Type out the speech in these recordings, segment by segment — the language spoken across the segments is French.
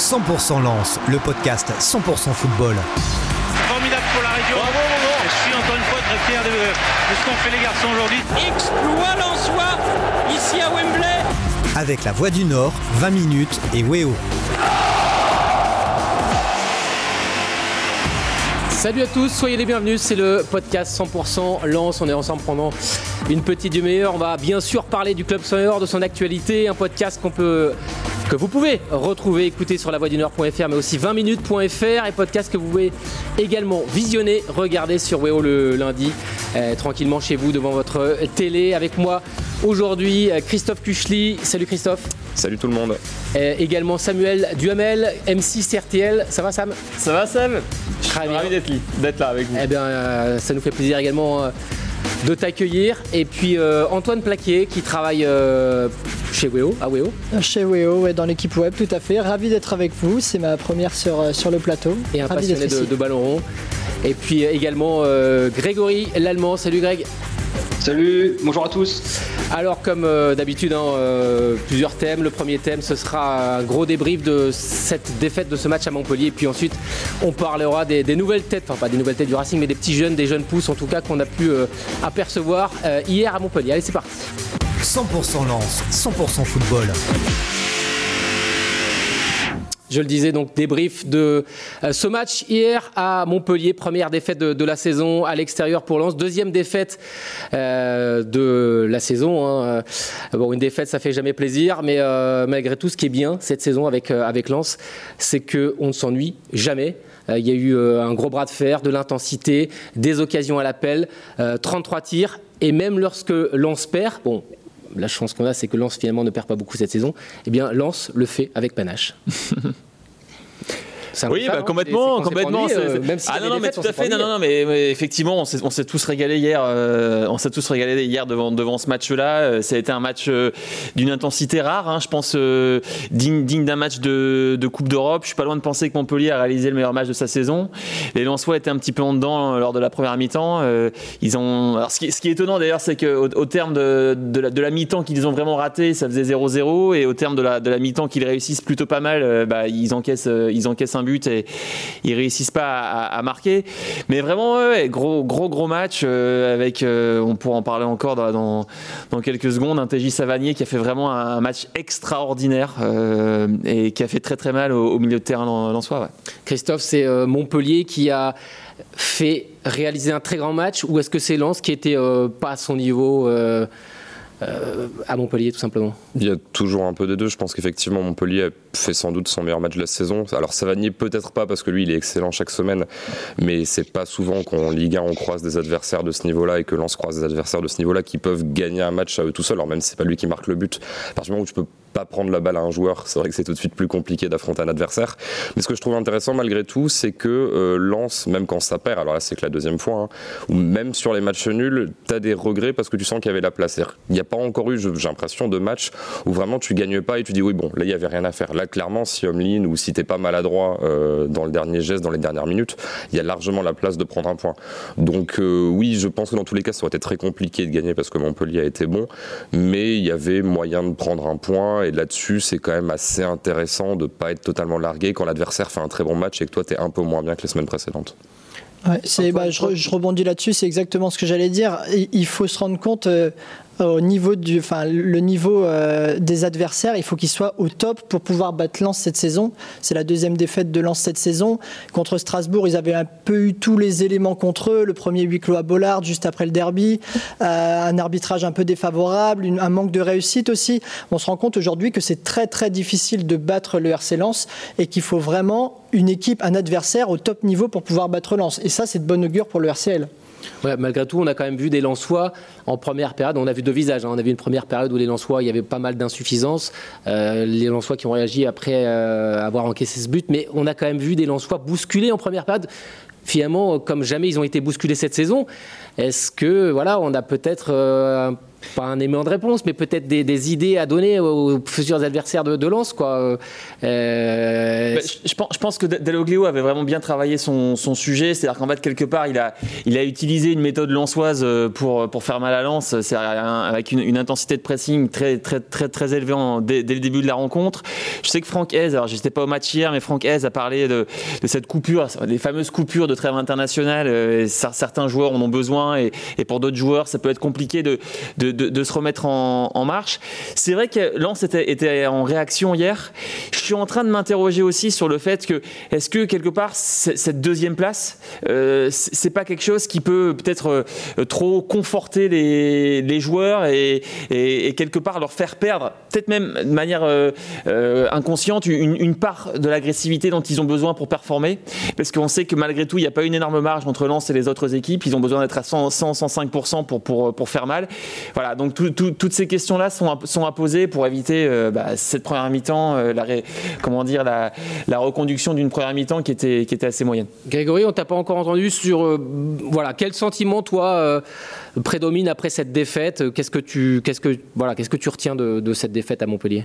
100% Lance, le podcast 100% football. Formidable pour la région. Je suis encore une fois très fier de, de ce qu'ont fait les garçons aujourd'hui. Exploit Lensois ici à Wembley. Avec la Voix du Nord, 20 minutes et Weo. Salut à tous, soyez les bienvenus, c'est le podcast 100% Lance, on est ensemble pendant une petite demi-heure, on va bien sûr parler du club senior, de son actualité, un podcast qu'on peut que vous pouvez retrouver, écouter sur lavoidunord.fr mais aussi 20minutes.fr et podcast que vous pouvez également visionner, regarder sur Weo le lundi, euh, tranquillement chez vous devant votre télé avec moi aujourd'hui euh, Christophe Kuchli. Salut Christophe. Salut tout le monde. Euh, également Samuel Duhamel, M6 RTL. Ça va Sam? Ça va Sam? Je suis ravi d'être là avec vous. Eh bien, euh, ça nous fait plaisir également euh, de t'accueillir. Et puis euh, Antoine Plaquier qui travaille euh, chez Weo, à Weo. Chez Weo, ouais, dans l'équipe web, tout à fait. Ravi d'être avec vous. C'est ma première sur, euh, sur le plateau. Et un Ravi passionné de, ballon rond. Et puis également euh, Grégory l'Allemand. Salut Greg. Salut, bonjour à tous. Alors comme euh, d'habitude, hein, euh, plusieurs thèmes. Le premier thème, ce sera un gros débrief de cette défaite de ce match à Montpellier. Puis ensuite, on parlera des, des nouvelles têtes, enfin pas des nouvelles têtes du Racing, mais des petits jeunes, des jeunes pousses en tout cas qu'on a pu euh, apercevoir euh, hier à Montpellier. Allez, c'est parti. 100% Lance, 100% football. Je le disais donc débrief de euh, ce match hier à Montpellier, première défaite de, la saison à l'extérieur pour Lens, deuxième défaite euh, de la saison. hein. Euh, Bon, une défaite ça fait jamais plaisir, mais malgré tout, ce qui est bien cette saison avec avec Lens, c'est que on ne s'ennuie jamais. Il y a eu un gros bras de fer, de l'intensité, des occasions à l'appel, euh, 33 tirs, et même lorsque Lens perd, bon. La chance qu'on a, c'est que Lens finalement ne perd pas beaucoup cette saison. Eh bien, Lens le fait avec panache. Oui, bah, non complètement, complètement. euh, même ah non, non, mais tout à fait. Non, non, non, mais, effectivement, on s'est, tous régalés hier. euh, on s'est tous régalés hier devant devant ce match-là. Euh, Ça a été un match euh, d'une intensité rare, hein, je pense, euh, digne digne d'un match de, de Coupe d'Europe. Je suis pas loin de penser que Montpellier a réalisé le meilleur match de sa saison. Les Lensois étaient un petit peu en dedans euh, lors de la première mi-temps. Euh, ils ont. Alors, ce qui, ce qui est étonnant d'ailleurs, c'est qu'au au terme de, de la, de la mi-temps qu'ils ont vraiment raté, ça faisait 0-0, et au terme de la, de la mi-temps qu'ils réussissent plutôt pas mal, euh, bah, ils encaissent euh, ils encaissent un but et ils réussissent pas à, marquer. Mais vraiment, gros, gros, gros match euh, avec, euh, on pourra en parler encore dans, dans, quelques secondes, un TJ Savanier qui a fait vraiment un match extraordinaire euh, et qui a fait très très mal au, milieu de terrain soi. Ouais. Christophe, c'est Montpellier qui a fait réaliser un très grand match ou est-ce que c'est Lens qui était pas à son niveau euh, à Montpellier tout simplement Il y a toujours un peu des deux. Je pense qu'effectivement, Montpellier a fait sans doute son meilleur match de la saison. Alors, Savanier, peut-être pas parce que lui, il est excellent chaque semaine, mais c'est pas souvent qu'en Ligue 1, on croise des adversaires de ce niveau-là et que Lens croise des adversaires de ce niveau-là qui peuvent gagner un match à eux tout seuls. Alors, même si c'est pas lui qui marque le but, à partir du moment où tu peux pas prendre la balle à un joueur, c'est vrai que c'est tout de suite plus compliqué d'affronter un adversaire. Mais ce que je trouve intéressant malgré tout, c'est que euh, même quand ça perd, alors là c'est que la deuxième fois, hein, ou même sur les matchs nuls, tu as des regrets parce que tu sens qu'il y avait la place. Il n'y a pas encore eu, j'ai l'impression, de match où vraiment tu gagnes pas et tu dis oui, bon, là il y avait rien à faire. Là, clairement, si Omlin ou si t'es pas maladroit euh, dans le dernier geste, dans les dernières minutes, il y a largement la place de prendre un point. Donc euh, oui, je pense que dans tous les cas, ça aurait été très compliqué de gagner parce que Montpellier a été bon, mais il y avait moyen de prendre un point et là-dessus, c'est quand même assez intéressant de pas être totalement largué quand l'adversaire fait un très bon match et que toi, tu es un peu moins bien que les semaines précédentes. Bah, je, re- je rebondis là-dessus, c'est exactement ce que j'allais dire. Il, il faut se rendre compte euh, au niveau du, enfin, le niveau euh, des adversaires, il faut qu'ils soient au top pour pouvoir battre Lens cette saison. C'est la deuxième défaite de Lens cette saison. Contre Strasbourg, ils avaient un peu eu tous les éléments contre eux. Le premier huis clos à Bollard juste après le derby, euh, un arbitrage un peu défavorable, un manque de réussite aussi. On se rend compte aujourd'hui que c'est très très difficile de battre le RC Lens et qu'il faut vraiment une équipe, un adversaire au top niveau pour pouvoir battre Lens. Et ça, c'est de bonne augure pour le RCL. Malgré tout, on a quand même vu des Lensois en première période. On a vu deux visages. hein. On a vu une première période où les Lensois, il y avait pas mal d'insuffisances. Euh, les Lensois qui ont réagi après euh, avoir encaissé ce but. Mais on a quand même vu des Lensois bousculés en première période. Finalement, comme jamais ils ont été bousculés cette saison. Est-ce que voilà, on a peut-être euh, pas un aimant de réponse, mais peut-être des, idées à donner aux futurs adversaires de, de Lens. Quoi. Euh, bah, je, pense, je, que Deloglio avait vraiment bien travaillé son, sujet, c'est-à-dire qu'en fait, quelque part, il a, il a utilisé une méthode lensoise euh, pour, pour faire mal à Lens, c'est avec une, intensité de pressing très, très, très, très élevée dès, le début de la rencontre. Je sais que Franck Hez, alors j'étais pas au match hier, mais Franck Hez a parlé de, cette coupure, les fameuses coupures de trêve internationale. Euh, certains joueurs en ont besoin et, et pour d'autres joueurs, ça peut être compliqué de, se remettre en, marche. C'est vrai que Lens était, en réaction hier. Je suis en train de m'interroger aussi sur le fait que est-ce que quelque part cette deuxième place, euh, c'est pas quelque chose qui peut peut-être euh, trop conforter les, joueurs et, quelque part leur faire perdre, peut-être même de manière euh, euh, inconsciente, une, part de l'agressivité dont ils ont besoin pour performer, parce qu'on sait que malgré tout, il n'y a pas une énorme marge entre Lens et les autres équipes. Ils ont besoin d'être 100, 100 105% pour, faire mal. Voilà, donc tout, tout, toutes ces questions-là sont, sont à poser pour éviter bah, cette première mi-temps, dire, la, la reconduction d'une première mi-temps qui était, assez moyenne. Grégory, on t'a pas encore entendu sur euh, voilà quel sentiment toi euh, prédomine après cette défaite? Qu'est-ce que tu retiens de cette défaite à Montpellier?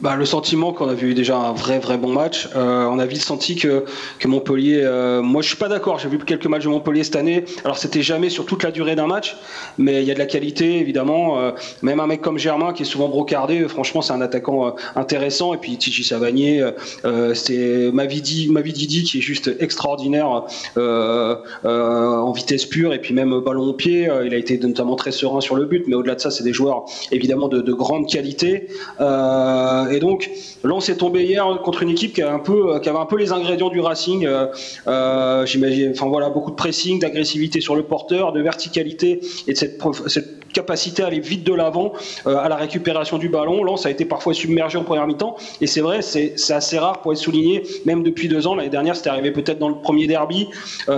Bah, le sentiment qu'on a vu déjà un vrai vrai bon match. Euh, on a vite senti que, que Montpellier. Euh, moi, je suis pas d'accord. J'ai vu quelques matchs de Montpellier cette année. Alors, c'était jamais sur toute la durée d'un match, mais il y a de la qualité évidemment. Euh, même un mec comme Germain qui est souvent brocardé, franchement, c'est un attaquant intéressant. Et puis Tiji Savanier, c'est Mavidi, Mavididi qui est juste extraordinaire en vitesse pure et puis même ballon au pied. il a été notamment très serein sur le but, mais au-delà de ça, c'est des joueurs évidemment de, de grande qualité. Et donc, Lens est tombé hier contre une équipe qui, a un peu, qui avait un peu les ingrédients du Racing. Euh, euh, j'imagine, enfin voilà, beaucoup de pressing, d'agressivité sur le porteur, de verticalité et de cette, capacité à aller vite de l'avant euh, à la récupération du ballon. Lens a été parfois submergé en première mi-temps. Et c'est vrai, c'est assez rare pour être souligné, même depuis deux ans. L'année dernière, c'était arrivé peut-être dans le premier derby,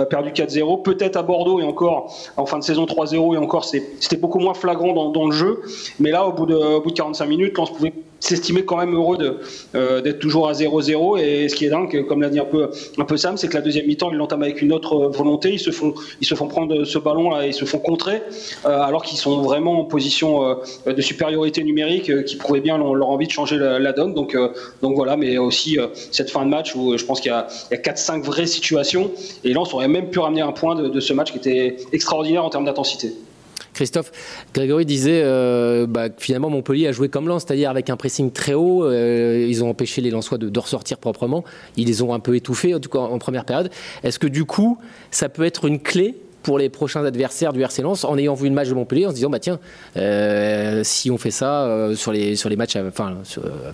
perdu 4-0, peut-être à Bordeaux et encore en fin de saison 3-0 et encore, c'était beaucoup moins flagrant dans, dans, le jeu. Mais là, au bout de, au bout de 45 minutes, Lens pouvait s'estimer quand même heureux euh, d'être toujours à 0-0 et ce qui est dingue comme l'a dit un peu un peu Sam c'est que la deuxième mi-temps ils l'entament avec une autre volonté. Ils se font prendre ce ballon là ils se font contrer euh, alors qu'ils sont vraiment en position euh, de supériorité numérique qui prouvait bien leur, envie de changer la, donne. Donc donc voilà mais aussi cette fin de match où je pense qu'il y a, a 4-5 vraies situations. Et là on aurait même pu ramener un point de ce match qui était extraordinaire en termes d'intensité Christophe, Grégory disait euh, bah, finalement Montpellier a joué comme Lens, c'est-à-dire avec un pressing très haut. Euh, ils ont empêché les Lensois de, de, ressortir proprement. Ils les ont un peu étouffés, en tout cas en première période. Est-ce que du coup, ça peut être une clé pour les prochains adversaires du RC Lens en ayant vu une match de Montpellier en se disant bah tiens euh, si on fait ça euh, sur les matchs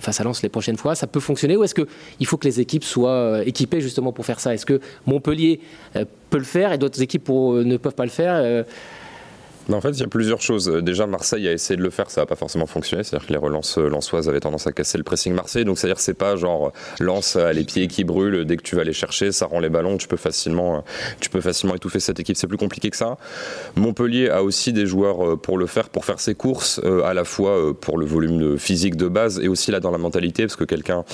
face à Lens les prochaines fois ça peut fonctionner ou est-ce que il faut que les équipes soient équipées justement pour faire ça? Est-ce que Montpellier peut le faire et d'autres équipes ne peuvent pas le faire? En fait, il y a plusieurs choses. Déjà, Marseille a essayé de le faire, ça n'a pas forcément fonctionné. C'est-à-dire que les relances euh, lensoises avaient tendance à casser le pressing Marseille. Donc, c'est-à-dire c'est pas genre lance à les pieds qui brûlent, dès que tu vas les chercher, ça rend les ballons, tu peux facilement, euh, tu peux facilement étouffer cette équipe. C'est plus compliqué que ça. Montpellier a aussi des joueurs euh, pour le faire, pour faire ses courses, à la fois pour le volume physique de base et aussi là dans la mentalité, parce que quelqu'un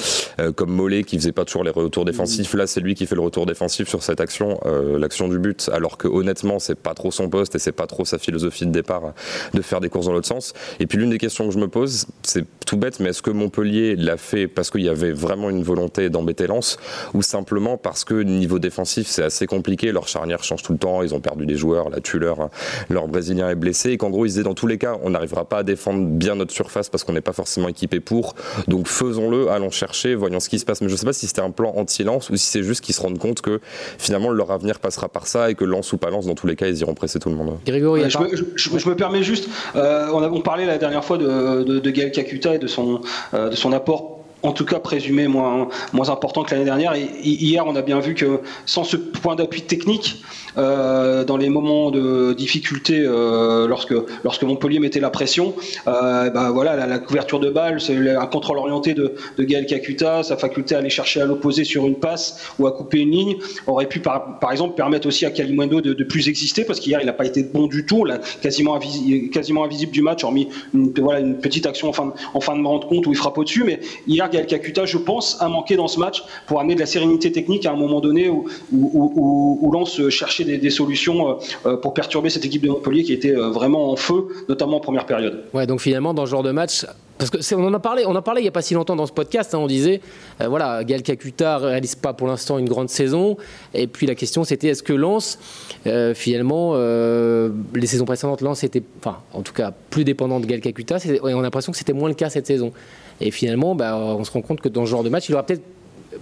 comme Mollet qui faisait pas toujours les retours défensifs, là c'est lui qui fait le retour défensif sur cette action, l'action du but, alors que honnêtement c'est pas trop son poste et c'est pas trop sa philosophie philosophie de départ de faire des courses dans l'autre sens. Et puis l'une des questions que je me pose, c'est tout bête, mais est-ce que Montpellier l'a fait parce qu'il y avait vraiment une volonté d'embêter Lens ou simplement parce que niveau défensif c'est assez compliqué, leur charnière change tout le temps, ils ont perdu des joueurs, la tueur, leur brésilien est blessé et qu'en gros ils disaient dans tous les cas on n'arrivera pas à défendre bien notre surface parce qu'on n'est pas forcément équipé pour, donc faisons-le, allons chercher, voyons ce qui se passe. Mais je ne sais pas si c'était un plan anti-Lens ou si c'est juste qu'ils se rendent compte que finalement leur avenir passera par ça et que Lens ou pas Lens dans tous les cas ils iront presser tout le monde. Grégory, je, je, me permets juste, euh, on, a, parlait la dernière fois de, de, de Gaël Kakuta et de son, euh, de son apport en tout cas présumé moins, moins important que l'année dernière. Hier, on a bien vu que sans ce point d'appui technique, euh, dans les moments de difficulté, euh, lorsque, lorsque Montpellier mettait la pression, euh, bah voilà, la, couverture de balle, un contrôle orienté de, de Gaël Kakuta, sa faculté à aller chercher à l'opposé sur une passe ou à couper une ligne, aurait pu par, par exemple permettre aussi à Kalimundo de, de plus exister, parce qu'hier, il n'a pas été bon du tout, quasiment, invisi, quasiment invisible du match, hormis une, voilà, une petite action en fin, de, en fin de rendre compte où il frappe au-dessus, mais hier, Gaël Kakuta, je pense, a manqué dans ce match pour amener de la sérénité technique à un moment donné où, où, où, cherchait des, solutions pour perturber cette équipe de Montpellier qui était vraiment en feu, notamment en première période. Ouais, donc finalement, dans ce genre de match, parce que on en a parlé, on en parlait il n'y a pas si longtemps dans ce podcast. Hein, on disait, euh, voilà, Gaël Kakuta réalise pas pour l'instant une grande saison. Et puis la question c'était, est-ce que Lens, euh, finalement, euh, les saisons précédentes, Lens était, enfin, en tout cas, plus dépendant de Gaël Kakuta. on a l'impression que c'était moins le cas cette saison. Et finalement, bah, on se rend compte que dans ce genre de match, il aura peut-être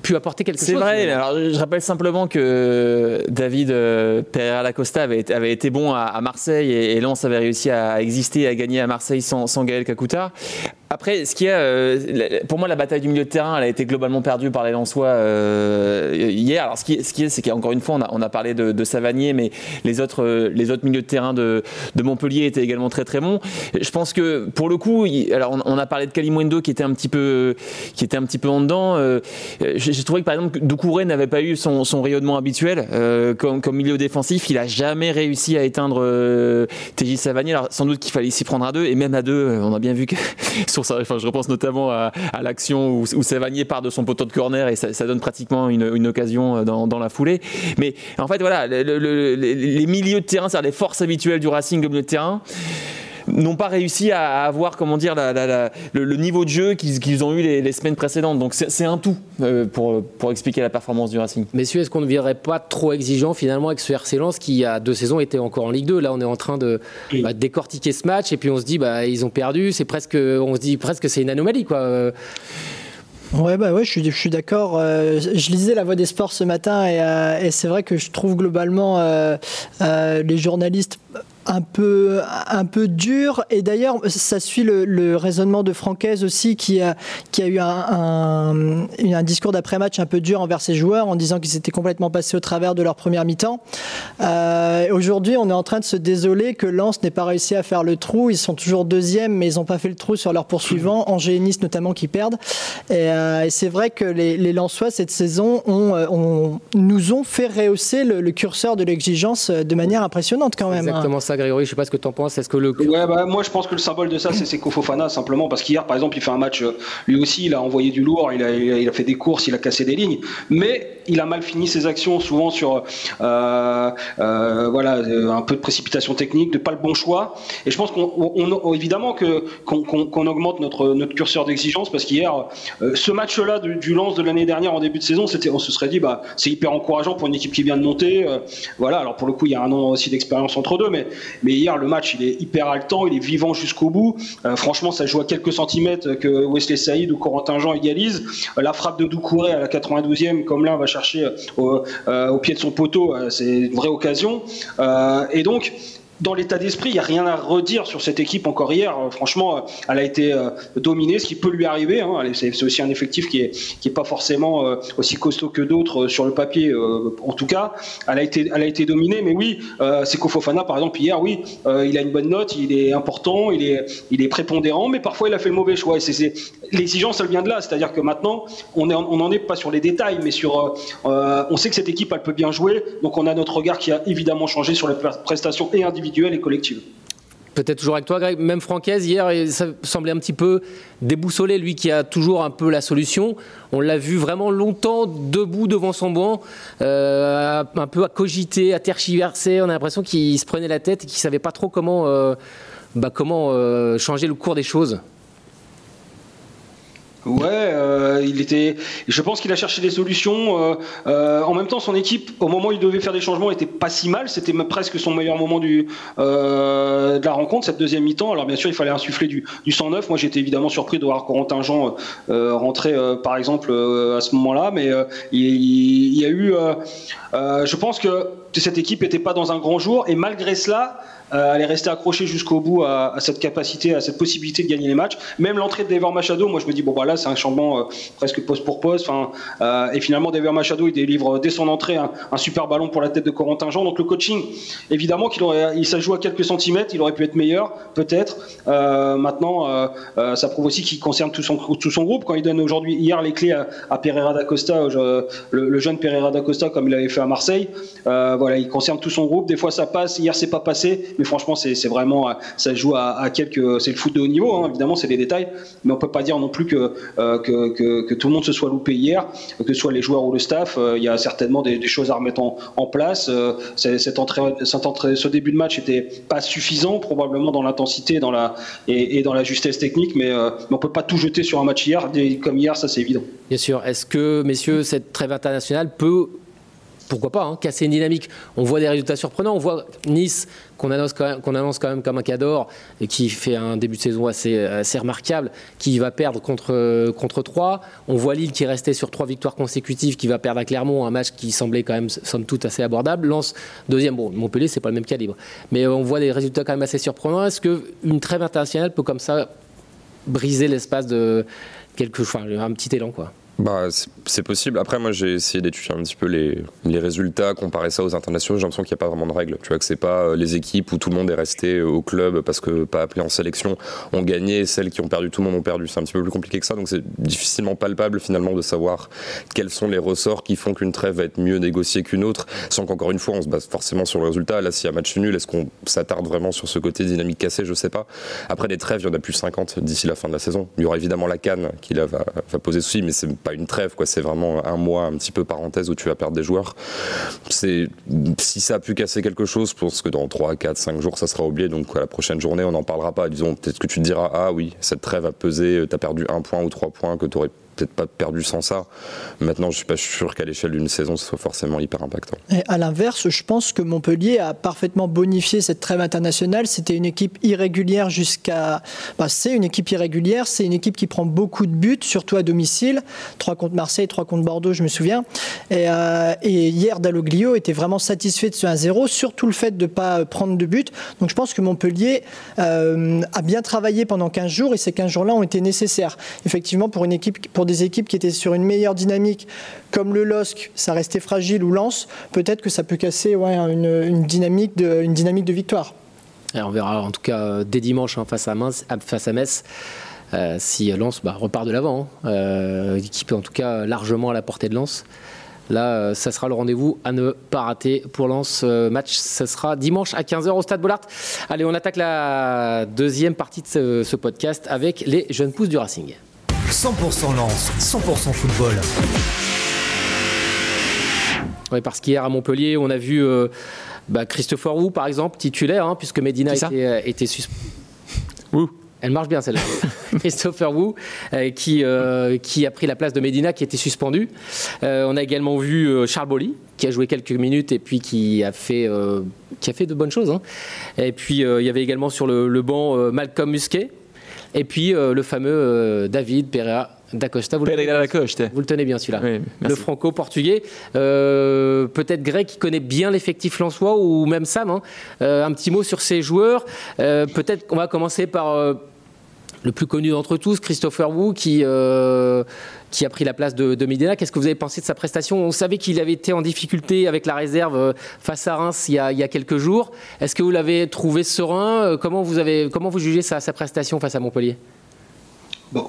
pu apporter quelque chose. C'est vrai. Alors, je rappelle simplement que David euh, Pereira Lacosta avait, avait été bon à, Marseille et, et, Lens avait réussi à exister et à gagner à Marseille sans, sans Gaël Kakuta. Après, ce qui est, euh, pour moi, la bataille du milieu de terrain, elle a été globalement perdue par les Lensois euh, hier. Alors, ce qui, est, c'est qu'encore une fois, on a, parlé de, de, Savanier, mais les autres, euh, les autres milieux de terrain de, Montpellier étaient également très très bons. Je pense que pour le coup, alors on, a parlé de Kalimwendo qui était un petit peu, qui était un petit peu en dedans. J'ai trouvé que par exemple, Doucouré n'avait pas eu son, rayonnement habituel comme, milieu défensif. Il a jamais réussi à éteindre TJ Savanier. Alors, sans doute qu'il fallait s'y prendre à deux, et même à deux, on a bien vu que je repense notamment à, l'action où, où, part de son poteau de corner et ça, donne pratiquement une, occasion euh, dans, la foulée. Mais en fait, voilà, les milieux de terrain, c'est-à-dire les forces habituelles du Racing au milieu de terrain n'ont pas réussi à avoir comment dire le, niveau de jeu qu'ils ont eu les, semaines précédentes. Donc c'est un tout euh, pour, pour expliquer la performance du Racing. Messieurs, est-ce qu'on ne viendrait pas trop exigeant finalement avec ce RC Lens qui il y a deux saisons était encore en Ligue 2 Là on est en train de bah, décortiquer ce match et puis on se dit bah ils ont perdu. C'est presque on se dit presque c'est une anomalie quoi. Ouais, bah ouais, je suis, je suis d'accord. Euh, je lisais La Voix des Sports ce matin et, euh, et c'est vrai que je trouve globalement les journalistes un peu, un peu dur. Et d'ailleurs, ça suit le, raisonnement de Francaise aussi, qui a, qui a eu un, un, discours d'après-match un peu dur envers ses joueurs en disant qu'ils étaient complètement passés au travers de leur première mi-temps. Euh, Aujourd'hui, on est en train de se désoler que Lens n'ait pas réussi à faire le trou. Ils sont toujours deuxièmes, mais ils n'ont pas fait le trou sur leur poursuivant, Angers et Nice notamment, qui perdent. Et, euh, et c'est vrai que les, les Lensois, cette saison, ont, euh, ont, nous ont fait rehausser le, le curseur de l'exigence de manière impressionnante quand même. Hein. Exactement ça, Grégory. Je sais pas ce que tu en penses. Est-ce que le. Bah, moi, je pense que le symbole de ça, c'est Seko Fofana, simplement. Parce qu'hier, par exemple, il fait un match, euh, lui aussi, il a envoyé du lourd, il a, fait des courses, il a cassé des lignes. Mais il a mal fini ses actions, souvent sur euh, euh, voilà, un peu de précipitation technique, de pas le bon choix. Et je pense qu'on, évidemment, qu'on, augmente notre, curseur d'exigence. Parce qu'hier, ce match-là du, lance de l'année dernière en début de saison, on se serait dit, bah, c'est hyper encourageant pour une équipe qui vient de monter. voilà, alors pour le coup, il y a un an aussi d'expérience entre deux, mais, mais hier, le match, il est hyper haletant, il est vivant jusqu'au bout. Euh, franchement, ça joue à quelques centimètres que Wesley Saïd ou Corentin Jean égalisent. Euh, la frappe de Doucouré à la 92e, comme là, on va chercher au, euh, au, pied de son poteau, c'est une vraie occasion. et donc, dans l'état d'esprit, il n'y a rien à redire sur cette équipe encore hier. Euh, franchement, euh, elle a été euh, dominée, ce qui peut lui arriver. Hein. C'est aussi un effectif qui est, qui est pas forcément aussi costaud que d'autres sur le papier. En tout cas, elle a été, dominée. Mais oui, c'est Fofana, par exemple, hier, oui, il a une bonne note, il est important, il est, prépondérant, mais parfois il a fait le mauvais choix. L'exigence, elle vient de là. C'est-à-dire que maintenant, on n'en est pas sur les détails, mais sur, on sait que cette équipe, elle peut bien jouer. Donc on a notre regard qui a évidemment changé sur les prestations et individuelles et collective. Peut-être toujours avec toi, Greg. Même Francaise, hier, ça semblait un petit peu déboussolé, lui qui a toujours un peu la solution. On l'a vu vraiment longtemps debout devant son banc, euh, un peu à cogiter, à tergiverser. On a l'impression qu'il se prenait la tête et qu'il ne savait pas trop comment, euh, bah, comment euh, changer le cours des choses. Ouais, euh, il était. Je pense qu'il a cherché des solutions. Euh, euh, en même temps, son équipe, au moment où il devait faire des changements, était pas si mal. C'était presque son meilleur moment de la rencontre, cette deuxième mi-temps. Alors bien sûr, il fallait insuffler du, du 109. Moi, j'étais évidemment surpris de voir Corentin Jean rentrer, par exemple, à ce moment-là. Mais il, y a eu. je pense que cette équipe n'était pas dans un grand jour, et malgré cela. Euh, elle est restée accrochée jusqu'au bout à, cette capacité, à cette possibilité de gagner les matchs. Même l'entrée de Dever Machado, moi je me dis bon bah là c'est un changement euh, presque poste pour poste. Euh, et finalement Dever Machado il délivre dès son entrée un, super ballon pour la tête de Corentin Jean. Donc le coaching, évidemment qu'il il ça joue à quelques centimètres, il aurait pu être meilleur peut-être. maintenant, ça prouve aussi qu'il concerne tout son tout son groupe quand il donne aujourd'hui hier les clés à, Pereira da Costa, le, jeune Pereira da Costa comme il avait fait à Marseille. voilà, il concerne tout son groupe. Des fois ça passe, hier c'est pas passé mais franchement, c'est vraiment, ça joue à, quelques, c'est le foot de haut niveau, hein, évidemment, c'est des détails, mais on peut pas dire non plus que, que, que, tout le monde se soit loupé hier, que ce soit les joueurs ou le staff. Il y a certainement des, choses à remettre en, place. cette entrée, ce début de match était pas suffisant, probablement dans l'intensité, et, dans la justesse technique, mais, mais on peut pas tout jeter sur un match hier, comme hier, ça c'est évident. Bien sûr. Est-ce que, messieurs, cette trêve internationale peut pourquoi pas, hein, casser une dynamique? On voit des résultats surprenants. On voit Nice, qu'on annonce, même, annonce quand même comme un cador, et qui fait un début de saison assez, assez remarquable, qui va perdre contre, contre 3. On voit Lille qui est resté sur trois victoires consécutives, qui va perdre à Clermont, un match qui semblait quand même, somme toute, assez abordable. Lance deuxième. Bon, Montpellier, c'est pas le même calibre. Mais on voit des résultats quand même assez surprenants. Est-ce qu'une trêve internationale peut comme ça briser l'espace de quelque, enfin, un petit élan, quoi? Bah, c'est possible. Après, moi, j'ai essayé d'étudier un petit peu les, les, résultats, comparer ça aux internationaux. J'ai l'impression qu'il n'y a pas vraiment de règles. Tu vois, que c'est pas euh, les équipes où tout le monde est resté au club parce que pas appelé en sélection ont gagné, celles qui ont perdu, tout le monde ont perdu. C'est un petit peu plus compliqué que ça. Donc, c'est difficilement palpable finalement de savoir quels sont les ressorts qui font qu'une trêve va être mieux négociée qu'une autre. Sans qu'encore une fois, on se base forcément sur le résultat. Là, s'il y a match nul, est-ce qu'on s'attarde vraiment sur ce côté dynamique cassé? Je sais pas. Après, des trêves, il y en a plus 50 d'ici la fin de la saison. Il y aura évidemment la canne qui là va, va poser souci, mais une trêve. Quoi. C'est vraiment un mois, un petit peu parenthèse où tu vas perdre des joueurs. C'est si ça a pu casser quelque chose, je pense que dans 3, 4, 5 jours, ça sera oublié. Donc à la prochaine journée, on n'en parlera pas. Disons, peut-être que tu te diras, ah oui, cette trêve a pesé, tu as perdu un point ou trois points que tu aurais peut-être pas perdu sans ça. Maintenant, je suis pas sûr qu'à l'échelle d'une saison, ce soit forcément hyper impactant. Et à l'inverse, je pense que Montpellier a parfaitement bonifié cette trêve internationale. C'était une équipe irrégulière jusqu'à. Bah, c'est une équipe irrégulière. C'est une équipe qui prend beaucoup de buts, surtout à domicile. 3 contre Marseille, 3 contre Bordeaux, je me souviens. Et, euh, hier, Dalloglio était vraiment satisfait de ce 1-0, surtout le fait de ne pas prendre de but. Donc je pense que Montpellier euh, a bien travaillé pendant 15 jours et ces 15 jours-là ont été nécessaires. Effectivement, pour une équipe, pour des équipes qui étaient sur une meilleure dynamique, comme le LOSC, ça restait fragile, ou Lens, peut-être que ça peut casser une, dynamique de, une dynamique de victoire. on verra en tout cas euh, dès dimanche hein, face, à face à Metz. Euh, si Lens bah, repart de l'avant, hein. euh, en tout cas largement à la portée de Lens. Là, ça sera le rendez-vous à ne pas rater pour Lens. match, ce sera dimanche à 15h au Stade Bollard. Allez, on attaque la deuxième partie de ce podcast avec les jeunes pousses du Racing. 100% lance, 100% football. Oui, parce qu'hier à Montpellier, on a vu euh, bah, Christopher Wu, par exemple, titulaire, hein, puisque Medina était, euh, était suspendu. Elle marche bien celle-là. Christopher Wu, euh, qui, qui a pris la place de Medina, qui était suspendu. on a également vu Charles Bolly, qui a joué quelques minutes et puis qui a fait, qui a fait de bonnes choses. Hein. Et puis il y avait également sur le, le banc Malcolm Musquet, et puis euh, le fameux euh, David Pereira d'Acosta. Vous, vous le tenez bien celui-là. le franco-portugais. Euh, peut-être Greg qui connaît bien l'effectif Lançois ou même Sam. Hein. un petit mot sur ces joueurs. Peut-être qu'on va commencer par le plus connu d'entre tous, Christopher Wu, qui qui a pris la place de, de Medina. Qu'est-ce que vous avez pensé de sa prestation? On savait qu'il avait été en difficulté avec la réserve euh, face à Reims il y a, quelques jours. Est-ce que vous l'avez trouvé serein? Euh, comment vous, avez, comment vous jugez sa, sa prestation face à Montpellier? Bon,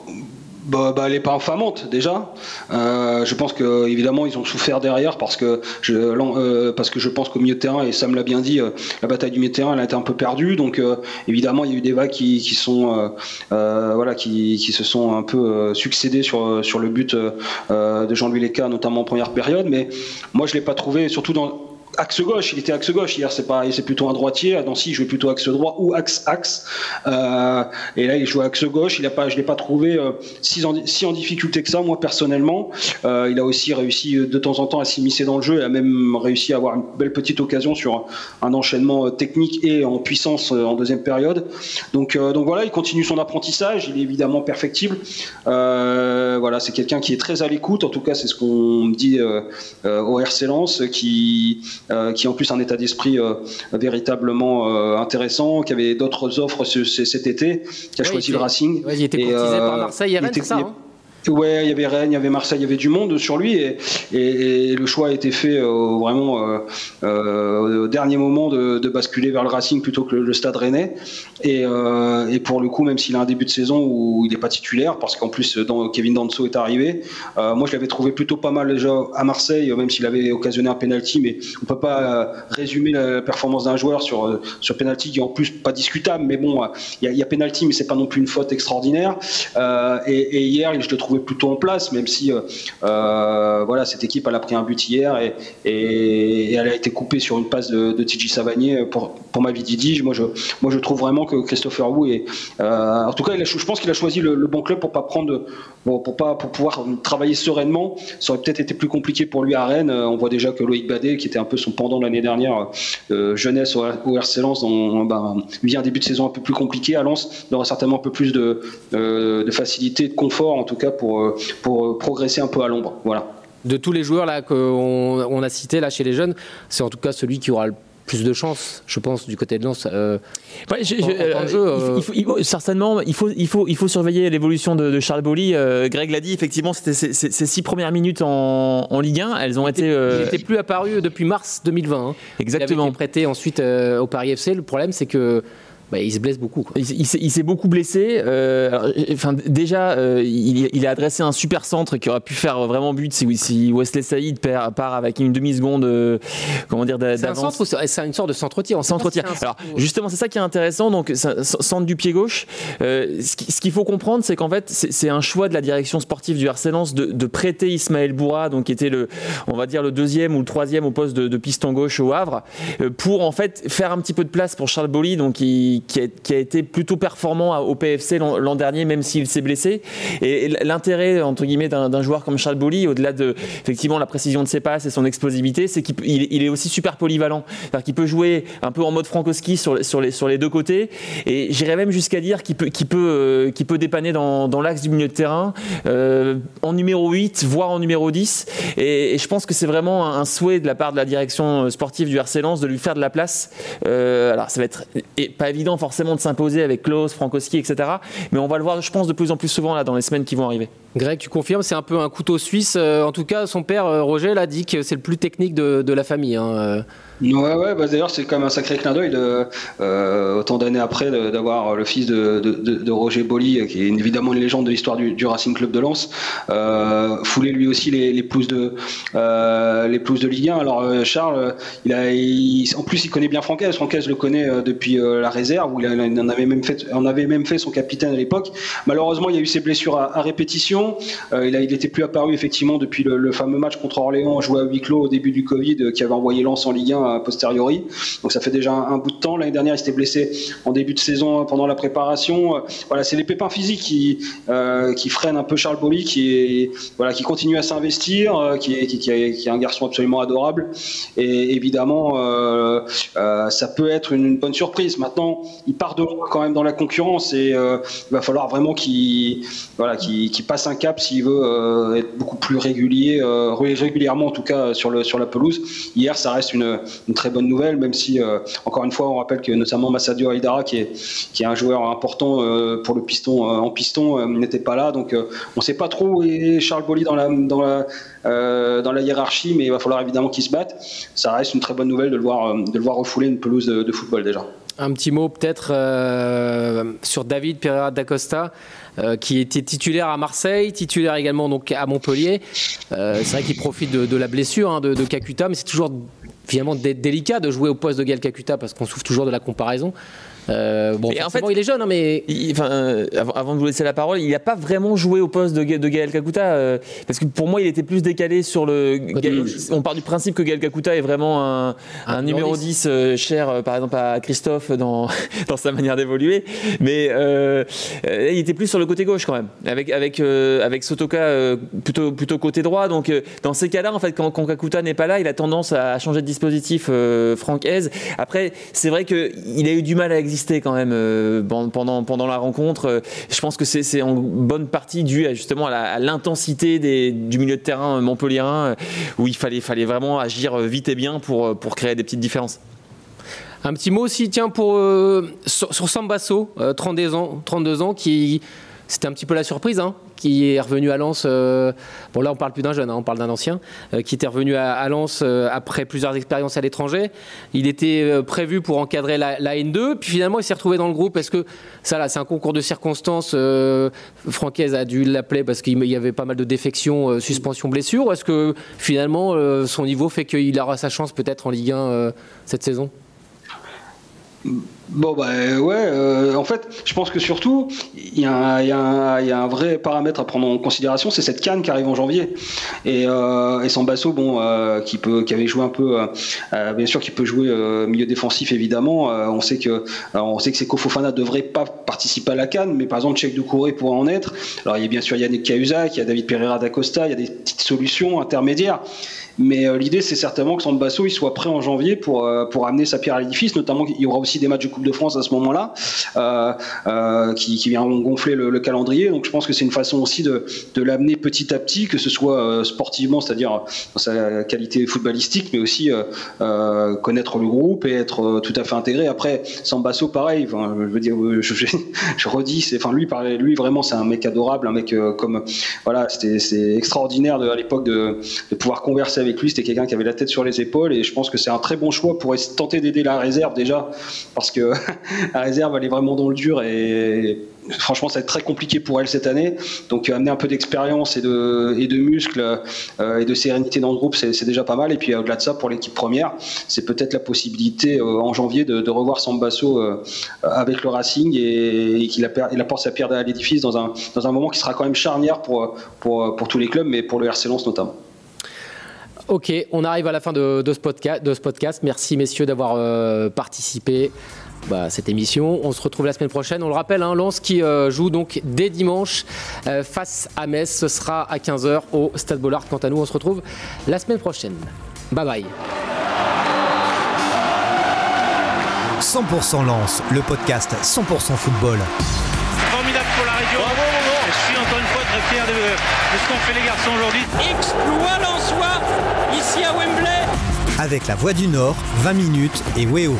bah, bah, elle n'est pas infamante déjà. Euh, je pense que évidemment ils ont souffert derrière parce que je, euh, parce que je pense qu'au milieu de terrain et Sam l'a bien dit, euh, la bataille du milieu de terrain elle a été un peu perdue. Donc évidemment il y a eu des vagues qui, sont voilà qui, qui, se sont un peu succédés sur sur le but de Jean-Louis Leca notamment en première période. Mais moi je l'ai pas trouvé surtout dans axe gauche, il était axe gauche hier, c'est c'est plutôt un droitier. À Nancy, il jouait plutôt axe droit ou axe axe. Euh, et là, il joue axe gauche. Il a pas, je l'ai pas trouvé euh, si, en, difficulté que ça, moi personnellement. Euh, il a aussi réussi de temps en temps à s'immiscer dans le jeu et a même réussi à avoir une belle petite occasion sur un enchaînement technique et en puissance en deuxième période. Donc, donc voilà, il continue son apprentissage. Il est évidemment perfectible. voilà, c'est quelqu'un qui est très à l'écoute. En tout cas, c'est ce qu'on dit au RC Lens, qui euh, qui en plus un état d'esprit euh, véritablement euh, intéressant, qui avait d'autres offres cet été, qui a choisi le Racing. il était courtisé par Marseille hier, c'est ça hein Ouais, il y avait Rennes, il y avait Marseille, il y avait du monde sur lui et, le choix a été fait euh, vraiment euh, euh, au dernier moment de, basculer vers le Racing plutôt que le, Stade Rennais. Et, pour le coup, même s'il a un début de saison où il n'est pas titulaire, parce qu'en plus Kevin Danso est arrivé, moi je l'avais trouvé plutôt pas mal déjà à Marseille, même s'il avait occasionné un penalty, mais on peut pas résumer la performance d'un joueur sur sur penalty qui est en plus pas discutable, mais bon, il y a, y a penalty, mais c'est pas non plus une faute extraordinaire. et hier, je le trouve plutôt en place, même si euh, euh, voilà, cette équipe elle a pris un but hier et, elle a été coupée sur une passe de, de Tiji pour, pour ma vie Didi. Moi je, moi je trouve vraiment que Christopher Wu est, euh, en tout cas, je pense qu'il a choisi le, bon club pour pas prendre, pour, pas pour pouvoir travailler sereinement. Ça aurait peut-être été plus compliqué pour lui à Rennes. On voit déjà que Loïc Badet, qui était un peu son pendant l'année dernière, jeunesse au, RC Lens, ben, vit un début de saison un peu plus compliqué. À Lens, il aura certainement un peu plus de, de facilité, de confort en tout cas pour, euh, pour, euh, progresser un peu à l'ombre. Voilà. De tous les joueurs là qu'on on a cités là chez les jeunes, c'est en tout cas celui qui aura le plus de chance, je pense, du côté de Lens. certainement, il faut, il faut, il faut surveiller l'évolution de, Charles Bolly. Euh, Greg l'a dit, effectivement, c'était ses, six premières minutes en, en, Ligue 1. Elles ont été. Il n'était plus apparu depuis mars 2020. Hein. Exactement. Il avait été prêté ensuite au Paris FC. Le problème, c'est que bah, il se blesse beaucoup. Il, s'est beaucoup blessé. Euh, enfin, déjà, euh, il, a adressé un super centre qui aurait pu faire vraiment but si, Wesley Saïd part avec une demi-seconde euh, comment dire, d'avance. C'est une sorte de centre-tir. Centre-tir. Alors, justement, c'est ça qui est intéressant. Donc, centre du pied gauche. ce qu'il faut comprendre, c'est qu'en fait, c'est un choix de la direction sportive du RC de, de, prêter Ismaël Boura, donc qui était le, on va dire, le deuxième ou le troisième au poste de, piston gauche au Havre, pour en fait faire un petit peu de place pour Charles Bolly, donc qui qui, a, été plutôt performant au PFC l'an dernier, même s'il s'est blessé. Et, l'intérêt, entre guillemets, d'un joueur comme Charles Bolly, au-delà de effectivement la précision de ses passes et son explosivité, c'est qu'il est aussi super polyvalent. C'est-à-dire qu'il peut jouer un peu en mode Frankowski sur, les, sur les deux côtés. Et j'irais même jusqu'à dire qu'il peut, peut, euh, peut dépanner dans, dans l'axe du milieu de terrain, euh, en numéro 8, voire en numéro 10. Et, je pense que c'est vraiment un, souhait de la part de la direction sportive du RC Lens de lui faire de la place. Euh, alors, ça va être pas évident forcément de s'imposer avec Klaus, Frankowski, etc. Mais on va le voir, je pense, de plus en plus souvent là dans les semaines qui vont arriver. Greg, tu confirmes, c'est un peu un couteau suisse. Euh, en tout cas, son père, euh, Roger, l'a dit que c'est le plus technique de, la famille. Hein, euh. Ouais, ouais, bah d'ailleurs, c'est quand même un sacré clin d'œil, de, euh, autant d'années après, d'avoir le fils de, de, de, Roger Bolly, qui est évidemment une légende de l'histoire du, du, Racing Club de Lens, euh, fouler lui aussi les, les pousses de, euh, les pousses de Ligue 1. Alors, euh, Charles, il a, en plus, il connaît bien Francaise. Francaise le connaît euh, depuis la réserve, où il, en avait même fait, en avait même fait son capitaine à l'époque. Malheureusement, il y a eu ses blessures à, répétition. il, a, il était plus apparu, effectivement, depuis le, fameux match contre Orléans, joué à huis clos au début du Covid, qui avait envoyé Lens en Ligue 1 posteriori. Donc ça fait déjà un, bout de temps. L'année dernière, il s'était blessé en début de saison pendant la préparation. Euh, voilà, c'est les pépins physiques qui, euh, freinent un peu Charles Bolly, qui, voilà, qui continue à s'investir, euh, qui, est, qui, est, un garçon absolument adorable. Et évidemment, ça peut être une, bonne surprise. Maintenant, il part de loin quand même dans la concurrence et il va falloir vraiment qu'il passe un cap s'il veut être beaucoup plus régulier, régulièrement en tout cas sur, la pelouse. Hier, ça reste une, très bonne nouvelle, même si, euh, encore une fois, on rappelle que notamment Massadio Aïdara, qui est, un joueur important euh, pour le piston euh, en piston, n'était pas là. Donc, on ne sait pas trop où est Charles Bolly dans la, hiérarchie, mais il va falloir évidemment qu'il se batte. Ça reste une très bonne nouvelle de le voir refouler une pelouse de, football déjà. Un petit mot peut-être sur David Pereira d'Acosta. qui était titulaire à Marseille, titulaire également à Montpellier. c'est vrai qu'il profite de, la blessure hein, de, de Kakuta, mais c'est toujours finalement délicat de jouer au poste de Gal Kakuta parce qu'on souffre toujours de la comparaison. Euh, bon, en fait, il est jeune, hein, mais. enfin, euh, avant, de vous laisser la parole, il n'a pas vraiment joué au poste de, de Gaël Kakuta, euh, parce que pour moi, il était plus décalé sur le. on part du principe que Gaël Kakuta est vraiment un, un, numéro 10, cher, par exemple, à Christophe dans, dans sa manière d'évoluer, mais il était plus sur le côté gauche quand même, avec, avec, avec Sotoka plutôt, plutôt côté droit. Donc, dans ces cas-là, en fait, quand, quand Kakuta n'est pas là, il a tendance à changer de dispositif, Franck Hez. Après, c'est vrai qu'il a eu du mal à exister quand même euh, pendant, pendant la rencontre. Euh, je pense que c'est en bonne partie dû à, justement à l'intensité du milieu de terrain montpelliérain euh, où il fallait, fallait vraiment agir vite et bien pour, pour créer des petites différences. Un petit mot aussi, tiens, pour, sur, Sambasso, 32 ans, 32 ans qui c'était un petit peu la surprise, hein, qui est revenu à Lens. bon, là, on parle plus d'un jeune, hein, on parle d'un ancien, qui était revenu à, Lens après plusieurs expériences à l'étranger. Il était prévu pour encadrer la, N2, puis finalement, il s'est retrouvé dans le groupe. Est-ce que ça, là, c'est un concours de circonstances Francaise a dû l'appeler parce qu'il y avait pas mal de défections, suspensions, blessures, ou est-ce que finalement, son niveau fait qu'il aura sa chance peut-être en Ligue 1 cette saison? Bon bah ouais, euh, en fait, je pense que surtout, il y, a un vrai paramètre à prendre en considération, c'est cette canne qui arrive en janvier. Et, euh, et Sambasso, bon, euh, qui peut, qui avait joué un peu, euh, bien sûr, qui peut jouer milieu défensif évidemment. on sait que, on sait que c'est Kofofana devrait pas participer à la canne, mais par exemple, Cheikh Doucouré pourrait en être. Alors il y a bien sûr Yannick Cahuzac, il y a David Pereira d'Acosta, il y a des petites solutions intermédiaires. Mais euh, l'idée, c'est certainement que Sandbasso il soit prêt en janvier pour, euh, pour amener sa pierre à l'édifice. Notamment, il y aura aussi des matchs Coupe de France à ce moment-là euh, qui, qui viendront gonfler le, calendrier. Donc, je pense que c'est une façon aussi de, l'amener petit à petit, que ce soit sportivement, c'est-à-dire dans sa qualité footballistique, mais aussi connaître le groupe et être tout à fait intégré. Après, Sambasso, pareil. je veux dire, je, redis, enfin, lui, lui, vraiment, c'est un mec adorable, un mec comme, voilà, c'était, c'est extraordinaire à l'époque de, de pouvoir converser avec lui, c'était quelqu'un qui avait la tête sur les épaules et je pense que c'est un très bon choix pour tenter d'aider la réserve déjà parce que la réserve elle est vraiment dans le dur et franchement ça va être très compliqué pour elle cette année donc euh, amener un peu d'expérience et de, et de muscles euh, et de sérénité dans le groupe c'est déjà pas mal et puis au-delà de ça pour l'équipe première c'est peut-être la possibilité euh, en janvier de, revoir Sambasso avec le Racing et, qu'il apporte sa pierre à l'édifice dans un, dans un moment qui sera quand même charnière pour, pour, pour tous les clubs mais pour le RC Lens notamment. Ok, on arrive à la fin de, ce, podcast, de ce podcast. Merci messieurs d'avoir euh, participé bah, cette émission. On se retrouve la semaine prochaine. On le rappelle, hein, Lens qui euh, joue donc dès dimanche euh, face à Metz. Ce sera à 15h au Stade Bollard. Quant à nous, on se retrouve la semaine prochaine. Bye bye. 100% Lens, le podcast 100% football. Formidable pour la région. Je suis encore une fois très fier de, de ce qu'ont fait les garçons aujourd'hui. Exploit ici à Wembley. Avec la Voix du Nord, 20 minutes et Weo.